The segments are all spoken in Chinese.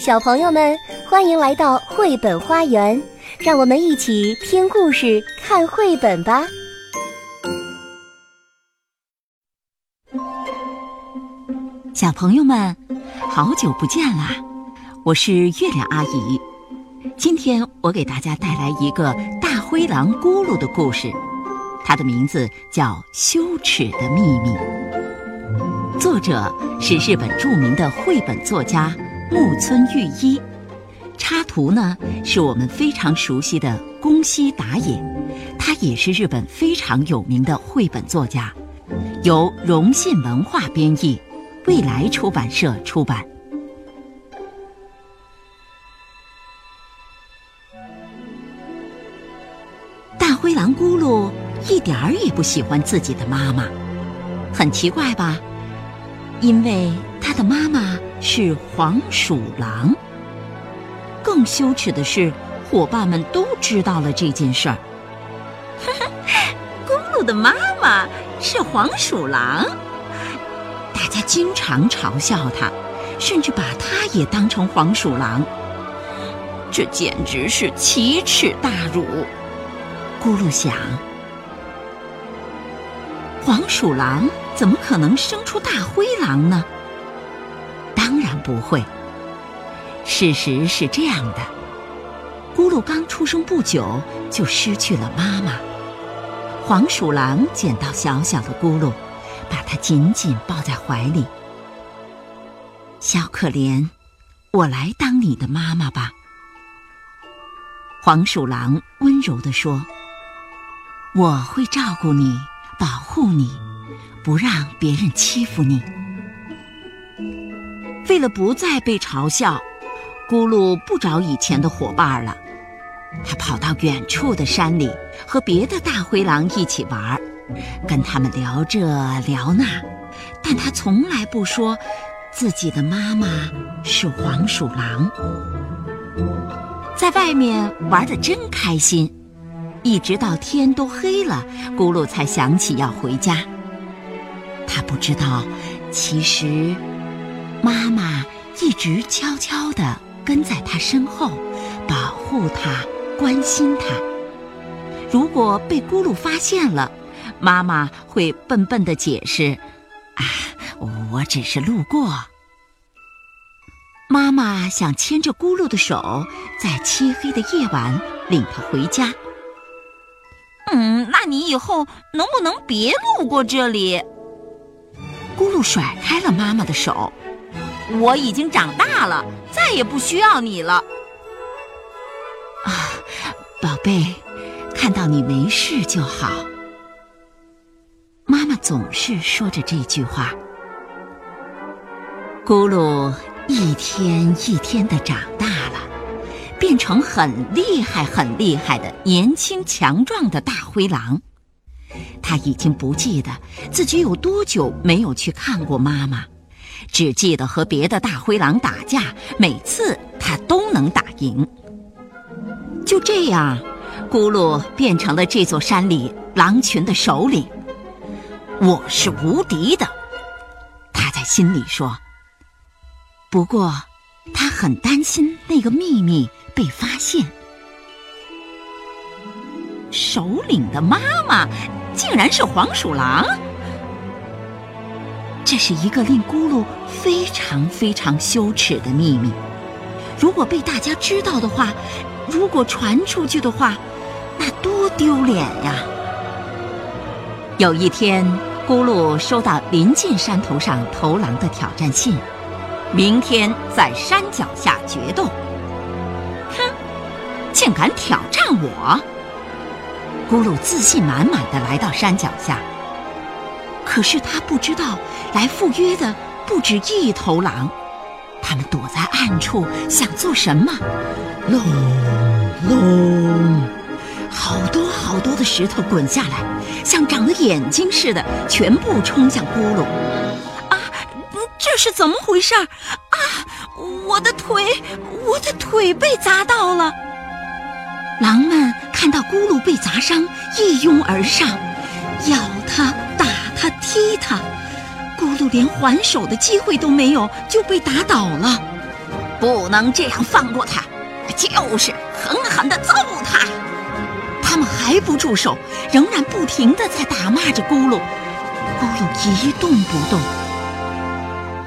小朋友们，欢迎来到绘本花园，让我们一起听故事、看绘本吧。小朋友们，好久不见啦！我是月亮阿姨。今天我给大家带来一个大灰狼咕噜的故事，它的名字叫《羞耻的秘密》。作者是日本著名的绘本作家木村裕一，插图呢是我们非常熟悉的宫西达也，他也是日本非常有名的绘本作家，由荣信文化编译。未来出版社出版。大灰狼咕噜一点儿也不喜欢自己的妈妈，很奇怪吧？因为他的妈妈是黄鼠狼。更羞耻的是，伙伴们都知道了这件事儿。咕噜的妈妈是黄鼠狼。大家经常嘲笑他，甚至把他也当成黄鼠狼。这简直是奇耻大辱！咕噜想：黄鼠狼怎么可能生出大灰狼呢？不会。事实是这样的：咕噜刚出生不久就失去了妈妈。黄鼠狼捡到小小的咕噜。把它紧紧抱在怀里，小可怜，我来当你的妈妈吧。黄鼠狼温柔地说：“我会照顾你，保护你，不让别人欺负你。”为了不再被嘲笑，咕噜不找以前的伙伴了，他跑到远处的山里，和别的大灰狼一起玩。跟他们聊这聊那，但他从来不说自己的妈妈是黄鼠狼。在外面玩的真开心，一直到天都黑了，咕噜才想起要回家。他不知道，其实妈妈一直悄悄地跟在他身后，保护他，关心他。如果被咕噜发现了，妈妈会笨笨的解释：“啊，我只是路过。”妈妈想牵着咕噜的手，在漆黑的夜晚领他回家。嗯，那你以后能不能别路过这里？咕噜甩开了妈妈的手。我已经长大了，再也不需要你了。啊，宝贝，看到你没事就好。妈妈总是说着这句话。咕噜一天一天的长大了，变成很厉害、很厉害的年轻强壮的大灰狼。他已经不记得自己有多久没有去看过妈妈，只记得和别的大灰狼打架，每次他都能打赢。就这样，咕噜变成了这座山里狼群的首领。我是无敌的，他在心里说。不过，他很担心那个秘密被发现。首领的妈妈竟然是黄鼠狼，这是一个令咕噜非常非常羞耻的秘密。如果被大家知道的话，如果传出去的话，那多丢脸呀！有一天。咕噜收到临近山头上头狼的挑战信，明天在山脚下决斗。哼，竟敢挑战我！咕噜自信满满的来到山脚下，可是他不知道来赴约的不止一头狼，他们躲在暗处想做什么？隆隆。好多好多的石头滚下来，像长了眼睛似的，全部冲向咕噜。啊，这是怎么回事？啊，我的腿，我的腿被砸到了！狼们看到咕噜被砸伤，一拥而上，咬他，打他，踢他。咕噜连还手的机会都没有，就被打倒了。不能这样放过他，就是狠狠地揍他。他们还不住手，仍然不停地在打骂着咕噜。咕噜一动不动。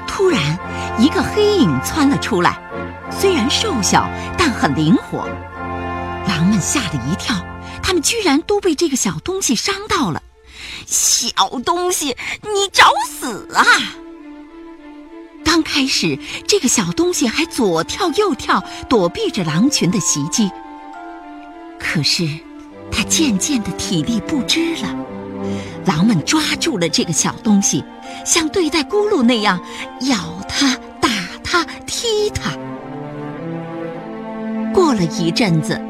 突然，一个黑影窜了出来，虽然瘦小，但很灵活。狼们吓了一跳，他们居然都被这个小东西伤到了。小东西，你找死啊！刚开始，这个小东西还左跳右跳，躲避着狼群的袭击。可是，它渐渐的体力不支了。狼们抓住了这个小东西，像对待咕噜那样咬它、打它、踢它。过了一阵子，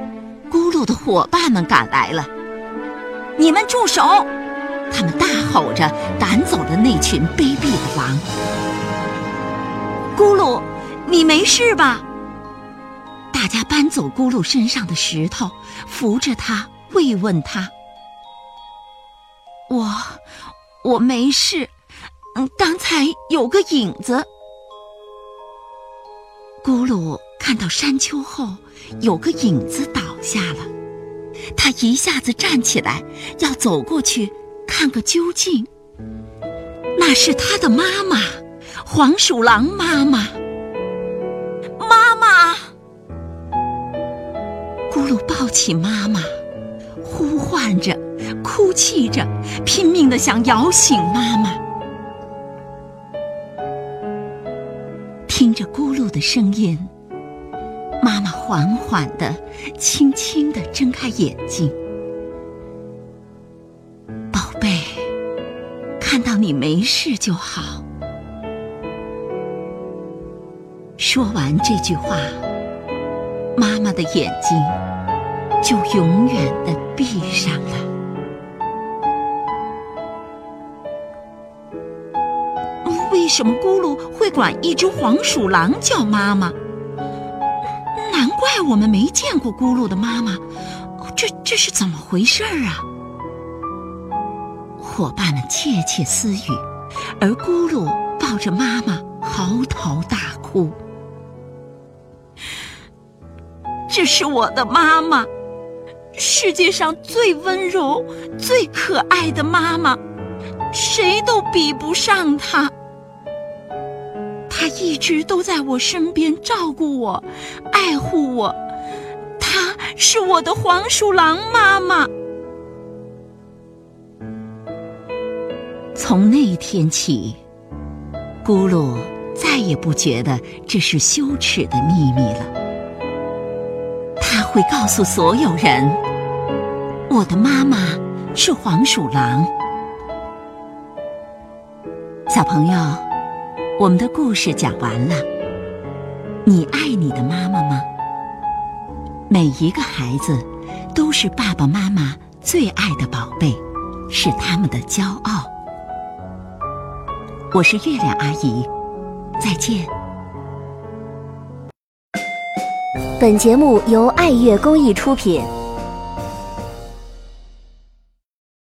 咕噜的伙伴们赶来了，你们住手！他们大吼着赶走了那群卑鄙的狼。咕噜，你没事吧？大家搬走咕噜身上的石头，扶着他，慰问他。我，我没事。嗯，刚才有个影子。咕噜看到山丘后有个影子倒下了，他一下子站起来，要走过去看个究竟。那是他的妈妈，黄鼠狼妈妈。妈妈！咕噜抱起妈妈，呼唤着。哭泣着，拼命的想摇醒妈妈。听着咕噜的声音，妈妈缓缓的、轻轻的睁开眼睛。你没事就好。说完这句话，妈妈的眼睛就永远的闭上了。为什么咕噜会管一只黄鼠狼叫妈妈？难怪我们没见过咕噜的妈妈，这这是怎么回事啊？伙伴们窃窃私语，而咕噜抱着妈妈嚎啕大哭。这是我的妈妈，世界上最温柔、最可爱的妈妈，谁都比不上她。她一直都在我身边照顾我，爱护我。她是我的黄鼠狼妈妈。从那天起，咕噜再也不觉得这是羞耻的秘密了。他会告诉所有人：“我的妈妈是黄鼠狼。”小朋友。我们的故事讲完了，你爱你的妈妈吗？每一个孩子都是爸爸妈妈最爱的宝贝，是他们的骄傲。我是月亮阿姨，再见。本节目由爱乐公益出品。